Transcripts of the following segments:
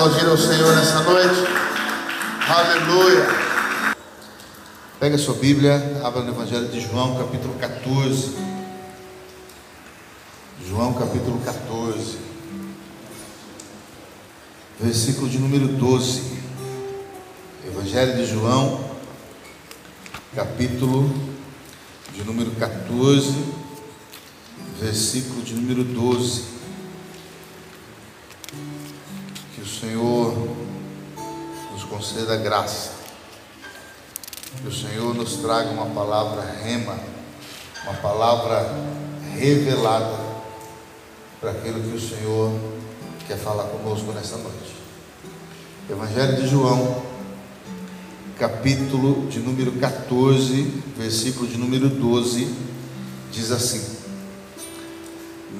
Aplaudir ao Senhor nessa noite. Aleluia. Pega sua Bíblia, abra no Evangelho de João, capítulo 14. João, capítulo 14. Versículo de número 12. Evangelho de João, capítulo de número 14, versículo de número 12. Senhor nos conceda graça, que o Senhor nos traga uma palavra rema, uma palavra revelada para aquilo que o Senhor quer falar conosco nessa noite. Evangelho de João, capítulo de número 14, versículo de número 12, diz assim: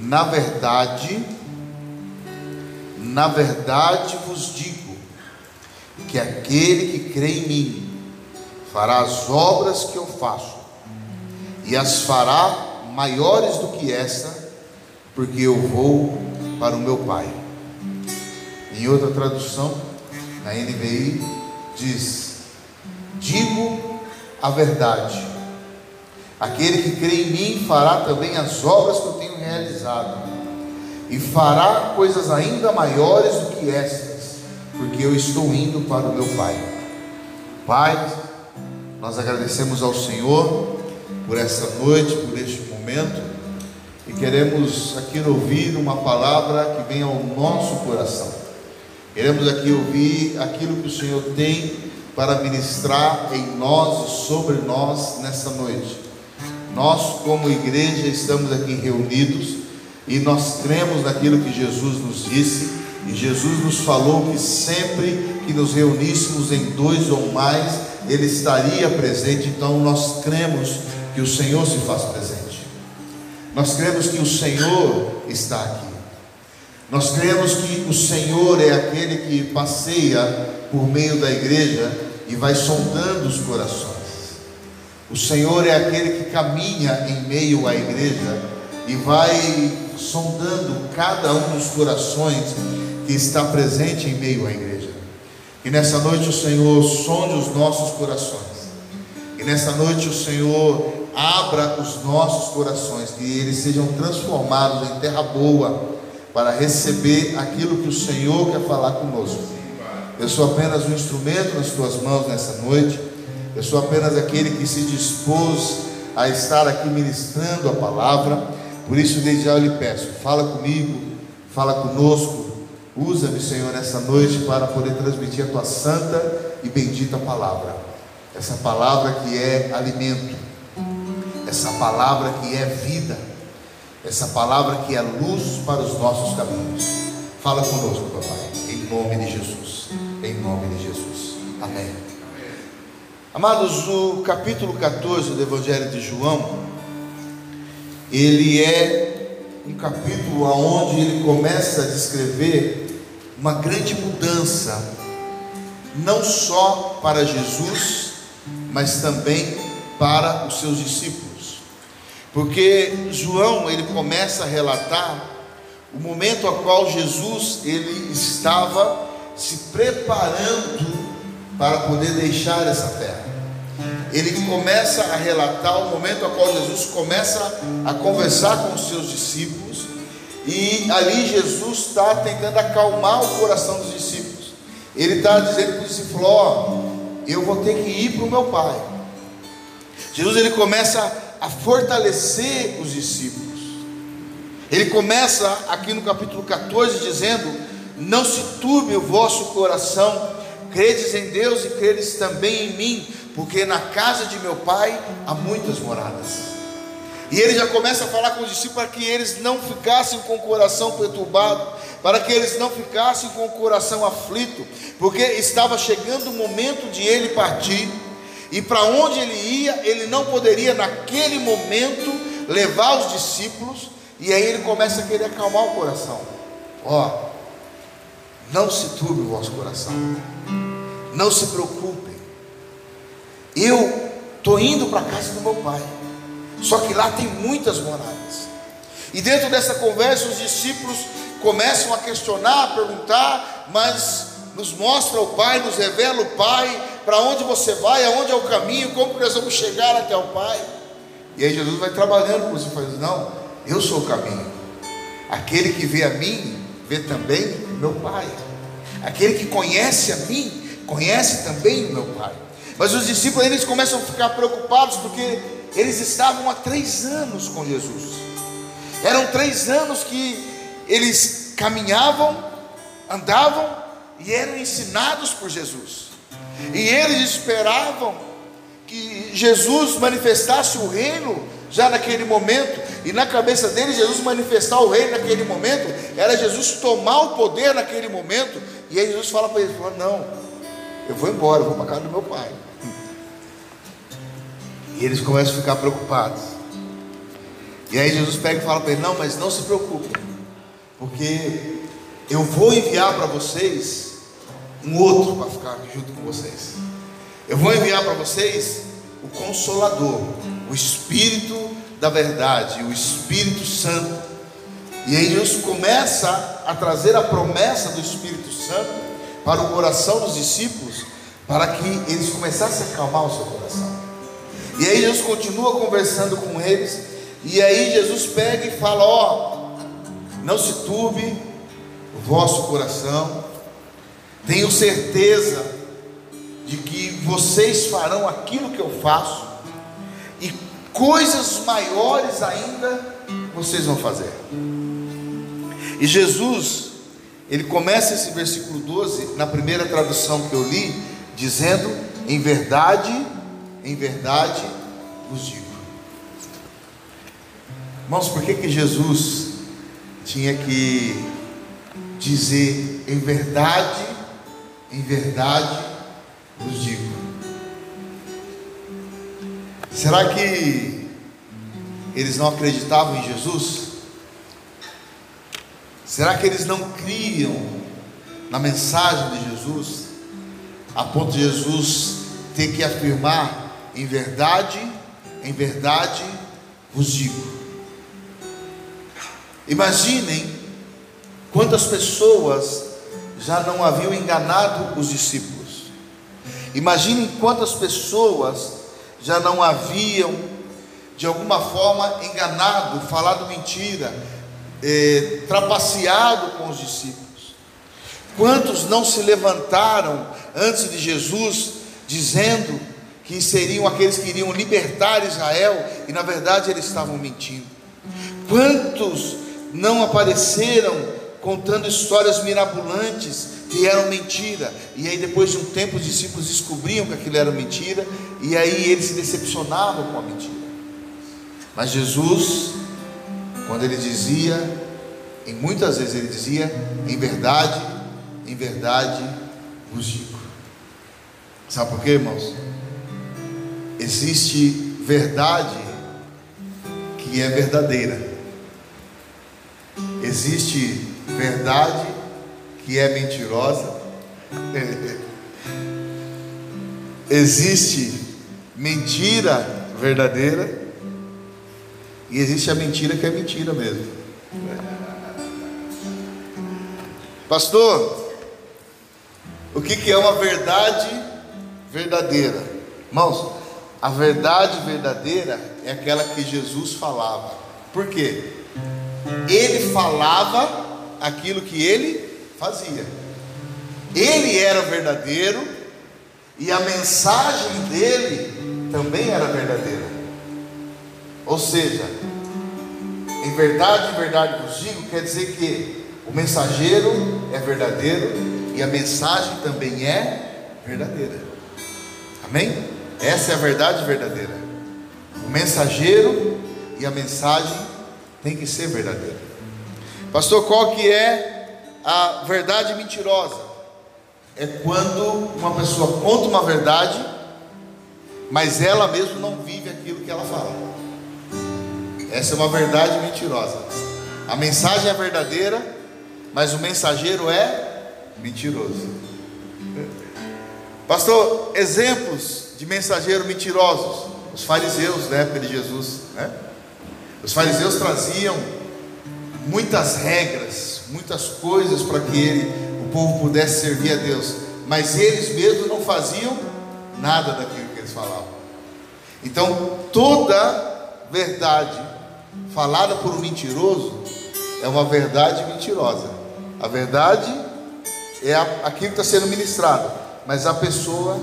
Na verdade, na verdade vos digo, que aquele que crê em mim fará as obras que eu faço, e as fará maiores do que esta, porque eu vou para o meu Pai. Em outra tradução, na NVI, diz: Digo a verdade. Aquele que crê em mim fará também as obras que eu tenho realizado, e fará coisas ainda maiores do que estas, porque eu estou indo para o meu Pai. Pai, nós agradecemos ao Senhor por essa noite, por este momento, e queremos aqui ouvir uma palavra que venha ao nosso coração. Queremos aqui ouvir aquilo que o Senhor tem para ministrar em nós e sobre nós nessa noite. Nós, como igreja, estamos aqui reunidos e nós cremos naquilo que Jesus nos disse, e Jesus nos falou que sempre que nos reuníssemos em dois ou mais, Ele estaria presente, então nós cremos que o Senhor se faz presente. Nós cremos que o Senhor está aqui. Nós cremos que o Senhor é aquele que passeia por meio da igreja e vai sondando os corações. O Senhor é aquele que caminha em meio à igreja e vai sondando cada um dos corações que está presente em meio à igreja. E nessa noite o Senhor sonde os nossos corações. E nessa noite o Senhor abra os nossos corações, que eles sejam transformados em terra boa para receber aquilo que o Senhor quer falar conosco. Eu sou apenas um instrumento nas tuas mãos nessa noite. Eu sou apenas aquele que se dispôs a estar aqui ministrando a palavra. Por isso, desde já eu lhe peço: fala comigo, fala conosco. Usa-me, Senhor, nessa noite para poder transmitir a tua santa e bendita palavra. Essa palavra que é alimento, essa palavra que é vida, essa palavra que é luz para os nossos caminhos. Fala conosco, papai, em nome de Jesus. Em nome de Jesus. Amém. Amados, o capítulo 14 do Evangelho de João, ele é um capítulo onde ele começa a descrever uma grande mudança, não só para Jesus, mas também para os seus discípulos. Porque João, ele começa a relatar o momento a qual Jesus ele estava se preparando para poder deixar essa terra. Ele começa a relatar o momento a qual Jesus começa a conversar com os seus discípulos, e ali Jesus está tentando acalmar o coração dos discípulos. Ele está dizendo para os discípulos: Ó, eu vou ter que ir para o meu Pai. Jesus ele começa a fortalecer os discípulos. Ele começa aqui no capítulo 14 dizendo: Não se turbe o vosso coração, credes em Deus e credes também em mim, porque na casa de meu pai há muitas moradas. E ele já começa a falar com os discípulos para que eles não ficassem com o coração perturbado, para que eles não ficassem com o coração aflito, porque estava chegando o momento de ele partir, e para onde ele ia, ele não poderia naquele momento levar os discípulos, e aí ele começa a querer acalmar o coração. Ó, não se turbe o vosso coração, não se preocupem. Eu estou indo para a casa do meu pai. Só que lá tem muitas moradas. E dentro dessa conversa, os discípulos começam a questionar, a perguntar, mas nos mostra o Pai, nos revela o Pai, para onde você vai, aonde é o caminho, como nós vamos chegar até o Pai. E aí Jesus vai trabalhando com você, falando: Não, eu sou o caminho. Aquele que vê a mim, vê também meu Pai. Aquele que conhece a mim, conhece também o meu Pai. Mas os discípulos eles começam a ficar preocupados porque eles estavam há três anos com Jesus. Eram três anos que eles caminhavam, andavam e eram ensinados por Jesus. E eles esperavam que Jesus manifestasse o reino já naquele momento, e na cabeça deles, Jesus manifestar o reino naquele momento, era Jesus tomar o poder naquele momento, e aí Jesus fala para eles: fala, Não, eu vou embora, eu vou para casa do meu pai. E eles começam a ficar preocupados. E aí Jesus pega e fala para eles: Não, mas não se preocupem, porque eu vou enviar para vocês um outro para ficar junto com vocês. Eu vou enviar para vocês o Consolador, o Espírito da Verdade, o Espírito Santo. E aí Jesus começa a trazer a promessa do Espírito Santo para o coração dos discípulos, para que eles começassem a acalmar o seu coração. E aí Jesus continua conversando com eles, e aí Jesus pega e fala: Ó, não se turbe o vosso coração, tenho certeza de que vocês farão aquilo que eu faço, e coisas maiores ainda vocês vão fazer. E Jesus, ele começa esse versículo 12, na primeira tradução que eu li, dizendo: Em verdade, em verdade vos digo. Irmãos, por que, que Jesus tinha que dizer em verdade, em verdade vos digo? Será que eles não acreditavam em Jesus? Será que eles não criam na mensagem de Jesus, a ponto de Jesus ter que afirmar em verdade, em verdade vos digo? Imaginem quantas pessoas já não haviam enganado os discípulos. Imaginem quantas pessoas já não haviam, de alguma forma, enganado, falado mentira, eh, trapaceado com os discípulos. Quantos não se levantaram antes de Jesus, dizendo que seriam aqueles que iriam libertar Israel, e na verdade eles estavam mentindo? Quantos não apareceram contando histórias mirabolantes, que eram mentira. E aí, depois de um tempo, os discípulos descobriam que aquilo era mentira, e aí eles se decepcionavam com a mentira. Mas Jesus, quando ele dizia, e muitas vezes ele dizia, em verdade, em verdade vos digo. Sabe por quê, irmãos? Existe verdade que é verdadeira. Existe verdade que é mentirosa. existe mentira verdadeira e existe a mentira que é mentira mesmo. Pastor, o que, é uma verdade verdadeira? Irmãos, a verdade verdadeira é aquela que Jesus falava. Por quê? Ele falava aquilo que ele fazia. Ele era verdadeiro e a mensagem dele também era verdadeira. Ou seja, em verdade, em verdade vos digo, quer dizer que o mensageiro é verdadeiro e a mensagem também é verdadeira. Amém? Essa é a verdade verdadeira. O mensageiro e a mensagem tem que ser verdadeira. Pastor, qual que é a verdade mentirosa? É quando uma pessoa conta uma verdade, mas ela mesma não vive aquilo que ela fala. Essa é uma verdade mentirosa. A mensagem é verdadeira, mas o mensageiro é mentiroso. Pastor, exemplos de mensageiros mentirosos. Os fariseus na época de Jesus. Né? Os fariseus traziam muitas regras, muitas coisas para que ele, o povo pudesse servir a Deus, mas eles mesmos não faziam nada daquilo que eles falavam. Então, toda verdade falada por um mentiroso é uma verdade mentirosa. A verdade é aquilo que está sendo ministrado, mas a pessoa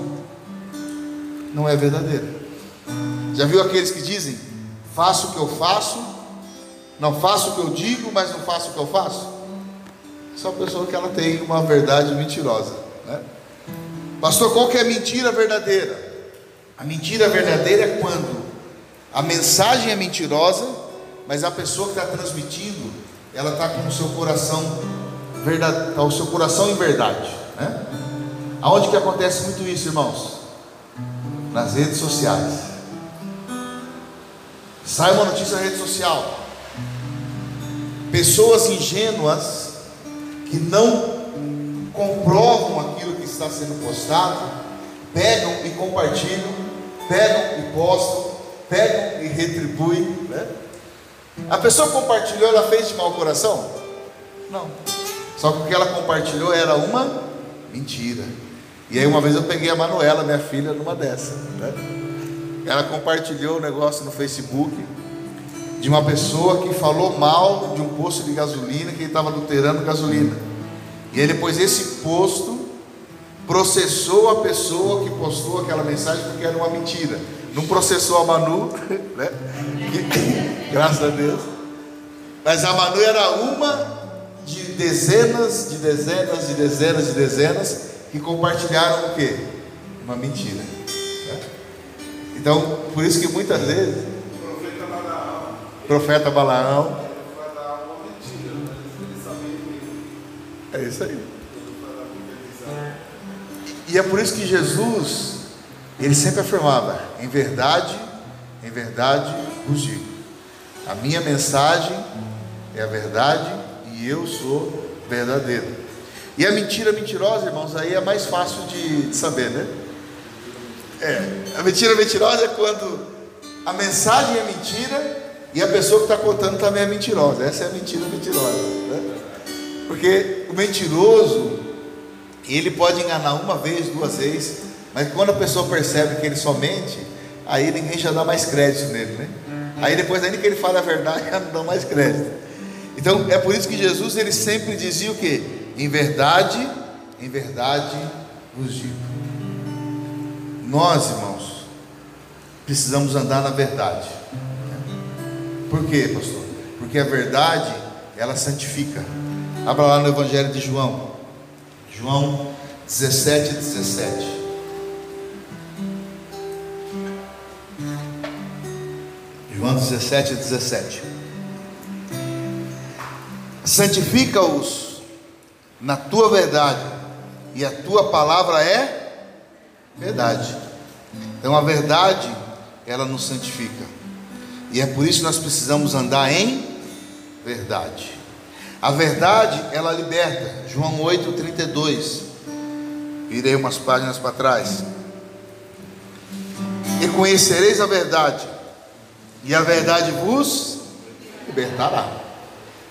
não é verdadeira. Já viu aqueles que dizem: faço o que eu faço, não faço o que eu digo, mas não faço o que eu faço? Essa é uma pessoa que ela tem uma verdade mentirosa. Né? Pastor, qual que é a mentira verdadeira? A mentira verdadeira é quando a mensagem é mentirosa, mas a pessoa que está transmitindo, ela está com o seu coração verdade, tá o seu coração em verdade, né? Aonde que acontece muito isso, irmãos? Nas redes sociais. Sai uma notícia na rede social. Pessoas ingênuas que não comprovam aquilo que está sendo postado, pegam e compartilham, pegam e postam, pegam e retribuem. Né? A pessoa compartilhou, ela fez de mau coração? Não. Só que o que ela compartilhou era uma mentira. E aí uma vez eu peguei a Manuela, minha filha, numa dessa. Né? Ela compartilhou o negócio no Facebook de uma pessoa que falou mal de um posto de gasolina que ele estava adulterando gasolina. E aí depois esse posto processou a pessoa que postou aquela mensagem porque era uma mentira. Não processou a Manu, né? Que, graças a Deus. Mas a Manu era uma de dezenas, de dezenas, de dezenas, de dezenas que compartilharam o que? Uma mentira. Né? Então, por isso que muitas vezes Profeta Balaão. profeta que é isso aí. E é por isso que Jesus, ele sempre afirmava: em verdade, em verdade vos digo, a minha mensagem é a verdade e eu sou verdadeiro. E a mentira mentirosa, irmãos, aí é mais fácil de, de saber, né? É, a mentira mentirosa é quando a mensagem é mentira e a pessoa que está contando também é mentirosa. Essa é a mentira mentirosa, né? Porque o mentiroso, ele pode enganar uma vez, duas vezes, mas quando a pessoa percebe que ele só mente, aí ninguém já dá mais crédito nele, né? Aí depois, ainda que ele fale a verdade, já não dá mais crédito. Então é por isso que Jesus ele sempre dizia o que? Em verdade, em verdade vos digo. Nós, irmãos, precisamos andar na verdade. Por quê, pastor? Porque a verdade ela santifica. Abra lá no Evangelho de João, João 17, 17. João 17, 17. Santifica-os na tua verdade, e a tua palavra é verdade. Então a verdade, ela nos santifica. E é por isso que nós precisamos andar em verdade. A verdade, ela liberta. João 8, 32. Virei umas páginas para trás. E conhecereis a verdade, e a verdade vos libertará.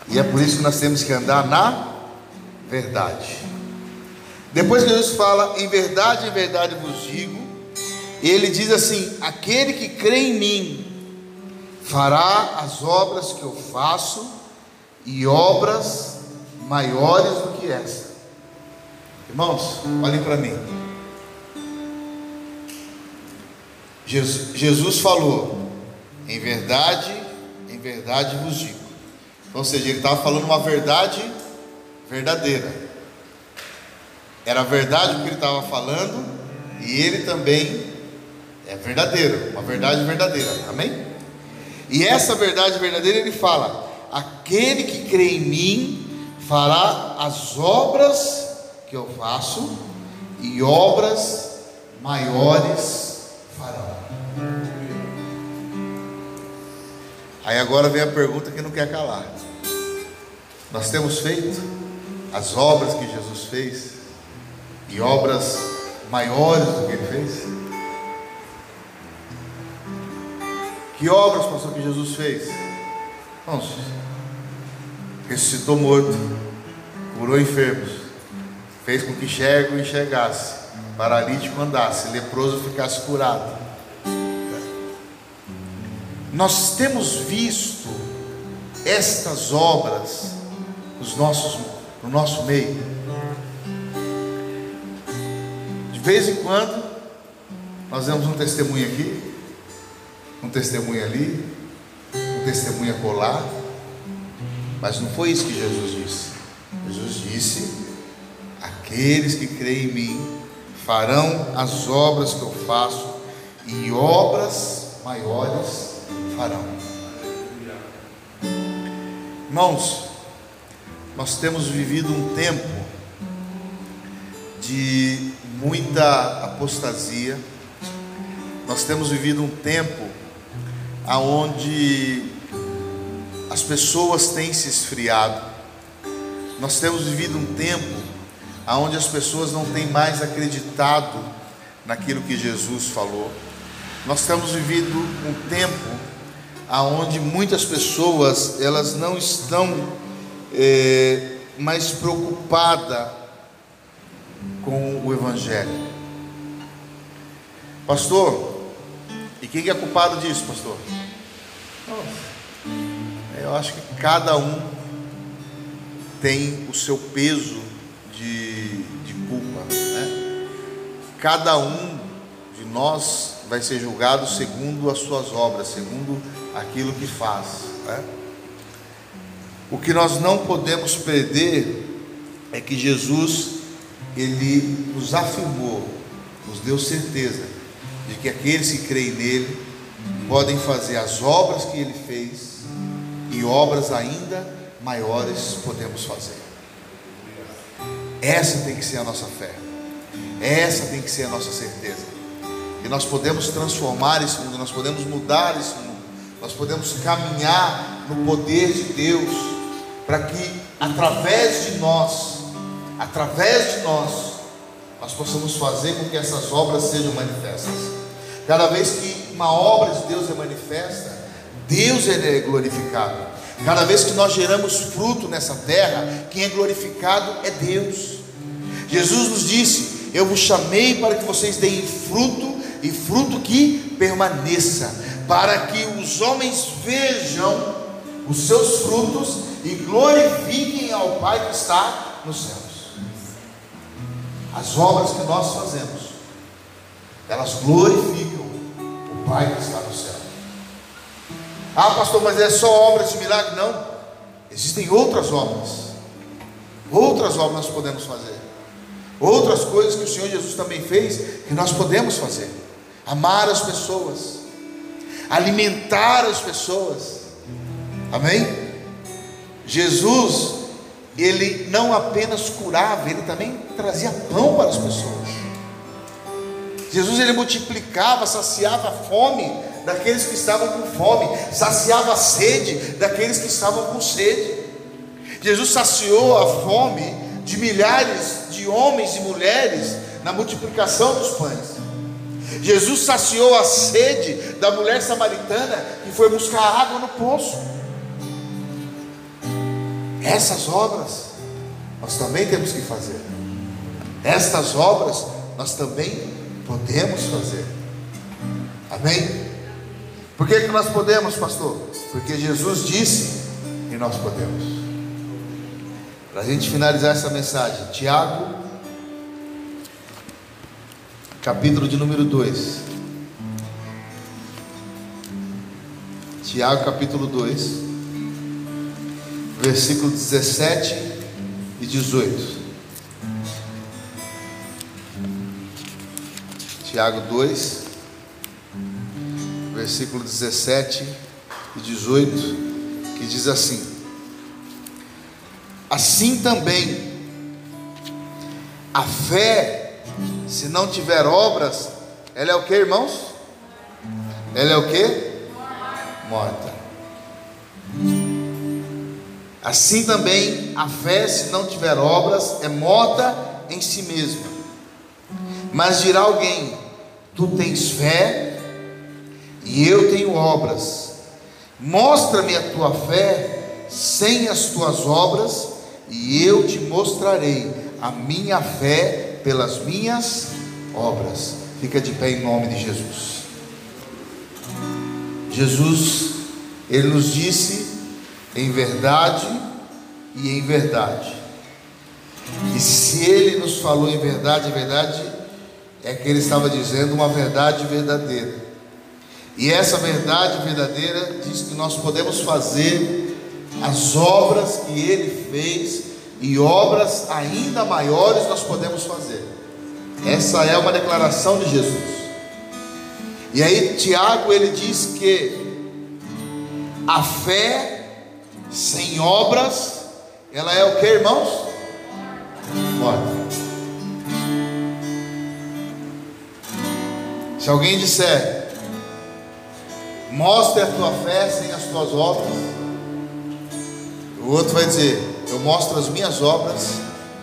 E é por isso que nós temos que andar na verdade. Depois que Jesus fala, em verdade, em verdade vos digo, ele diz assim: aquele que crê em mim fará as obras que eu faço, e obras maiores do que essa. Irmãos, olhem para mim. Jesus, Jesus falou, em verdade, em verdade vos digo. Ou seja, ele estava falando uma verdade verdadeira. Era verdade o que ele estava falando, e ele também é verdadeiro, uma verdade verdadeira. Amém? E essa verdade verdadeira ele fala: aquele que crê em mim fará as obras que eu faço, e obras maiores farão. Aí agora vem a pergunta que não quer calar. Nós temos feito as obras que Jesus fez e obras maiores do que ele fez? Que obras, pastor, que Jesus fez? Vamos. ressuscitou morto, curou enfermos, fez com que cego enxergasse, paralítico andasse, leproso ficasse curado. Nós temos visto estas obras nos nossos, no nosso meio. De vez em quando, nós vemos um testemunho aqui, um testemunho ali, um testemunho acolá, mas não foi isso que Jesus disse. Jesus disse: Aqueles que creem em mim farão as obras que eu faço, e obras maiores farão. Irmãos, nós temos vivido um tempo de muita apostasia, nós temos vivido um tempo aonde as pessoas têm se esfriado. Nós temos vivido um tempo onde as pessoas não têm mais acreditado naquilo que Jesus falou. Nós temos vivido um tempo onde muitas pessoas elas não estão é, mais preocupadas com o Evangelho. Pastor, e quem é culpado disso, pastor? Nossa. Eu acho que cada um tem o seu peso de, de culpa. Né? Cada um de nós vai ser julgado segundo as suas obras, segundo aquilo que faz. Né? O que nós não podemos perder é que Jesus ele nos afirmou, nos deu certeza de que aqueles que creem nele podem fazer as obras que ele fez e obras ainda maiores podemos fazer. Essa tem que ser a nossa fé, essa tem que ser a nossa certeza. Que nós podemos transformar esse mundo, nós podemos mudar esse mundo, nós podemos caminhar no poder de Deus, para que através de nós, através de nós, nós possamos fazer com que essas obras sejam manifestas. Cada vez que uma obra de Deus é manifesta, Deus é glorificado. Cada vez que nós geramos fruto nessa terra, quem é glorificado é Deus. Jesus nos disse: Eu vos chamei para que vocês deem fruto e fruto que permaneça, para que os homens vejam os seus frutos e glorifiquem ao Pai que está nos céus. As obras que nós fazemos, elas glorificam o Pai que está nos céus. Ah, pastor, mas é só obras de milagre? Não. Existem outras obras. Outras obras nós podemos fazer. Outras coisas que o Senhor Jesus também fez que nós podemos fazer. Amar as pessoas. Alimentar as pessoas. Amém? Jesus, ele não apenas curava, ele também trazia pão para as pessoas. Jesus ele multiplicava, saciava a fome daqueles que estavam com fome, saciava a sede daqueles que estavam com sede. Jesus saciou a fome de milhares de homens e mulheres na multiplicação dos pães. Jesus saciou a sede da mulher samaritana que foi buscar água no poço. Essas obras nós também temos que fazer. Estas obras nós também podemos fazer. Amém? Por que, que nós podemos, pastor? Porque Jesus disse e nós podemos. Para a gente finalizar essa mensagem, Tiago, capítulo de número 2. Tiago, capítulo 2, versículo 17 e 18. Tiago 2, versículo 17 e 18, que diz assim: Assim também, a fé, se não tiver obras, ela é o que, irmãos? Ela é o que? Morta. Assim também, a fé, se não tiver obras, é morta em si mesma. Mas dirá alguém: Tu tens fé e eu tenho obras. Mostra-me a tua fé sem as tuas obras, e eu te mostrarei a minha fé pelas minhas obras. Fica de pé em nome de Jesus. Jesus, ele nos disse em verdade e em verdade. E se ele nos falou em verdade, em verdade, é que ele estava dizendo uma verdade verdadeira. E essa verdade verdadeira diz que nós podemos fazer as obras que ele fez e obras ainda maiores nós podemos fazer. Essa é uma declaração de Jesus. E aí Tiago ele diz que a fé sem obras, ela é o que, irmãos? Morta. Se alguém disser, mostre a tua fé sem as tuas obras, o outro vai dizer, eu mostro as minhas obras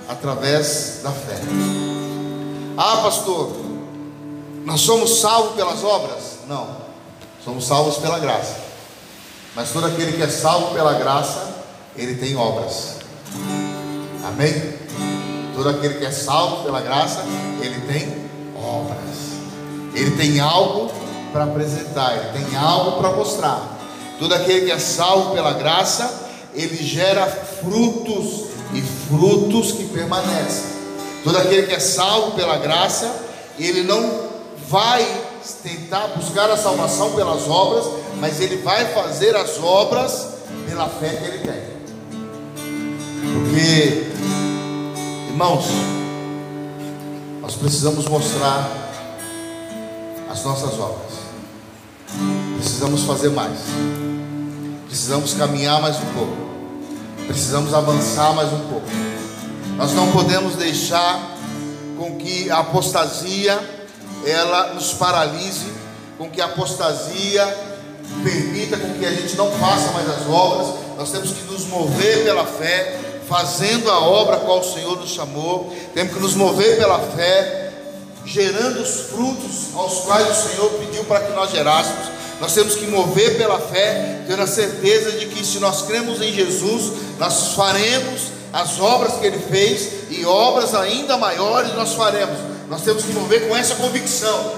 através da fé. Ah, pastor, nós somos salvos pelas obras? Não, somos salvos pela graça. Mas todo aquele que é salvo pela graça, ele tem obras. Amém? Todo aquele que é salvo pela graça, ele tem obras. Ele tem algo para apresentar, ele tem algo para mostrar. Todo aquele que é salvo pela graça, ele gera frutos e frutos que permanecem. Todo aquele que é salvo pela graça, ele não vai tentar buscar a salvação pelas obras, mas ele vai fazer as obras pela fé que ele tem. Porque, irmãos, nós precisamos mostrar as nossas obras. Precisamos fazer mais. Precisamos caminhar mais um pouco. Precisamos avançar mais um pouco. Nós não podemos deixar com que a apostasia ela nos paralise, com que a apostasia permita com que a gente não faça mais as obras. Nós temos que nos mover pela fé, fazendo a obra qual o Senhor nos chamou. Temos que nos mover pela fé, gerando os frutos aos quais o Senhor pediu para que nós gerássemos. Nós temos que mover pela fé, tendo a certeza de que se nós cremos em Jesus, nós faremos as obras que Ele fez e obras ainda maiores nós faremos. Nós temos que mover com essa convicção.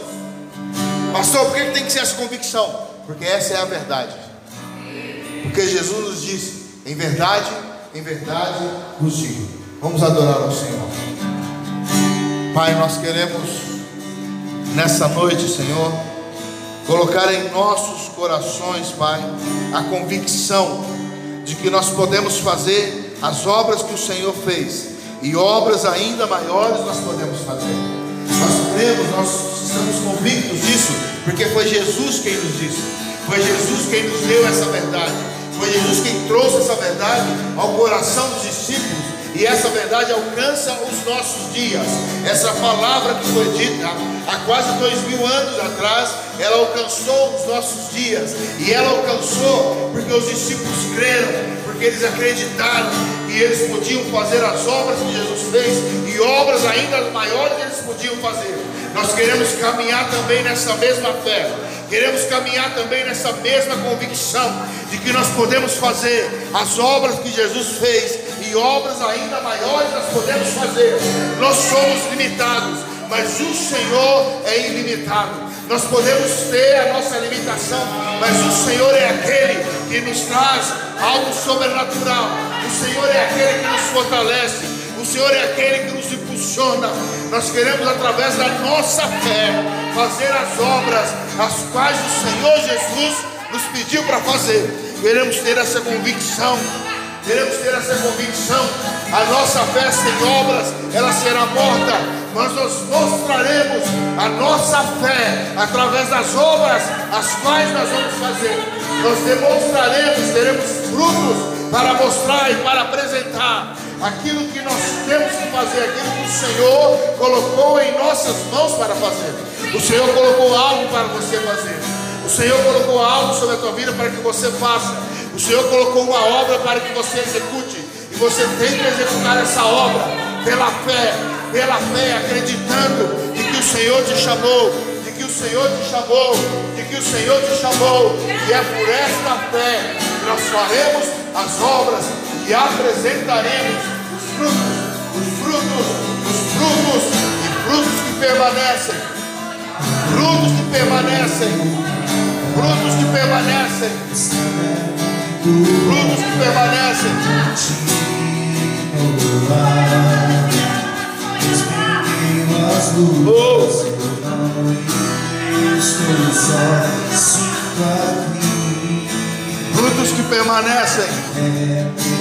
Pastor, por que tem que ser essa convicção? Porque essa é a verdade. Porque Jesus nos disse: em verdade, em verdade vos digo. Vamos adorar ao Senhor. Pai, nós queremos nessa noite, Senhor colocar em nossos corações, Pai, a convicção de que nós podemos fazer as obras que o Senhor fez e obras ainda maiores nós podemos fazer. Nós cremos, nós estamos convictos disso, porque foi Jesus quem nos disse, foi Jesus quem nos deu essa verdade, foi Jesus quem trouxe essa verdade ao coração dos discípulos e essa verdade alcança os nossos dias. Essa palavra que foi dita há quase dois mil anos atrás, ela alcançou os nossos dias. E ela alcançou porque os discípulos creram, porque eles acreditaram que eles podiam fazer as obras que Jesus fez e obras ainda maiores eles podiam fazer. Nós queremos caminhar também nessa mesma fé. Queremos caminhar também nessa mesma convicção de que nós podemos fazer as obras que Jesus fez e obras ainda maiores nós podemos fazer. Nós somos limitados, mas o Senhor é ilimitado. Nós podemos ter a nossa limitação, mas o Senhor é aquele que nos traz algo sobrenatural. O Senhor é aquele que nos fortalece. O Senhor é aquele que nos impulsiona. Nós queremos, através da nossa fé, fazer as obras as quais o Senhor Jesus nos pediu para fazer. Queremos ter essa convicção Queremos ter essa convicção. A nossa fé sem obras, ela será morta. Mas nós mostraremos a nossa fé através das obras as quais nós vamos fazer. Nós demonstraremos, teremos frutos para mostrar e para apresentar aquilo que nós temos que fazer, aquilo que o Senhor colocou em nossas mãos para fazer. O Senhor colocou algo para você fazer. O Senhor colocou algo sobre a tua vida para que você faça. O Senhor colocou uma obra para que você execute. E você tem que executar essa obra pela fé, pela fé, acreditando de que o Senhor te chamou, de que o Senhor te chamou, de que o Senhor te chamou. E é por esta fé que nós faremos as obras e apresentaremos os frutos, os frutos, os frutos e frutos que permanecem. Frutos que permanecem. Frutos que permanecem. Frutos que permanecem. Oh. Frutos que permanecem.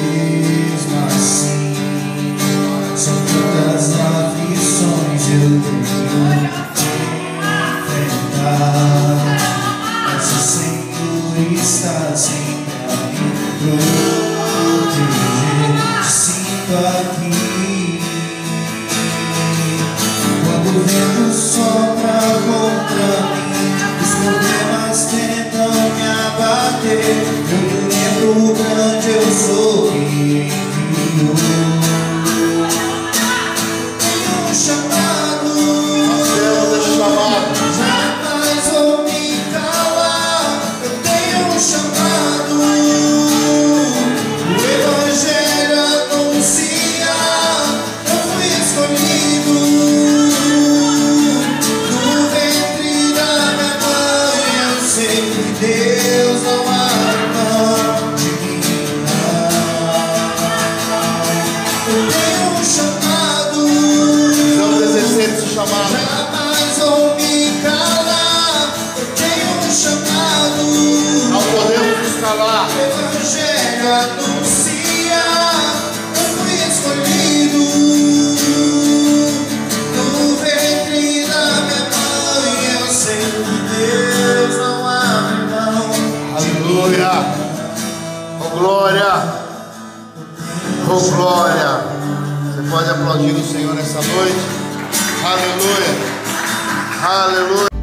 Sem Deus não há nessa noite. Aleluia. Aleluia.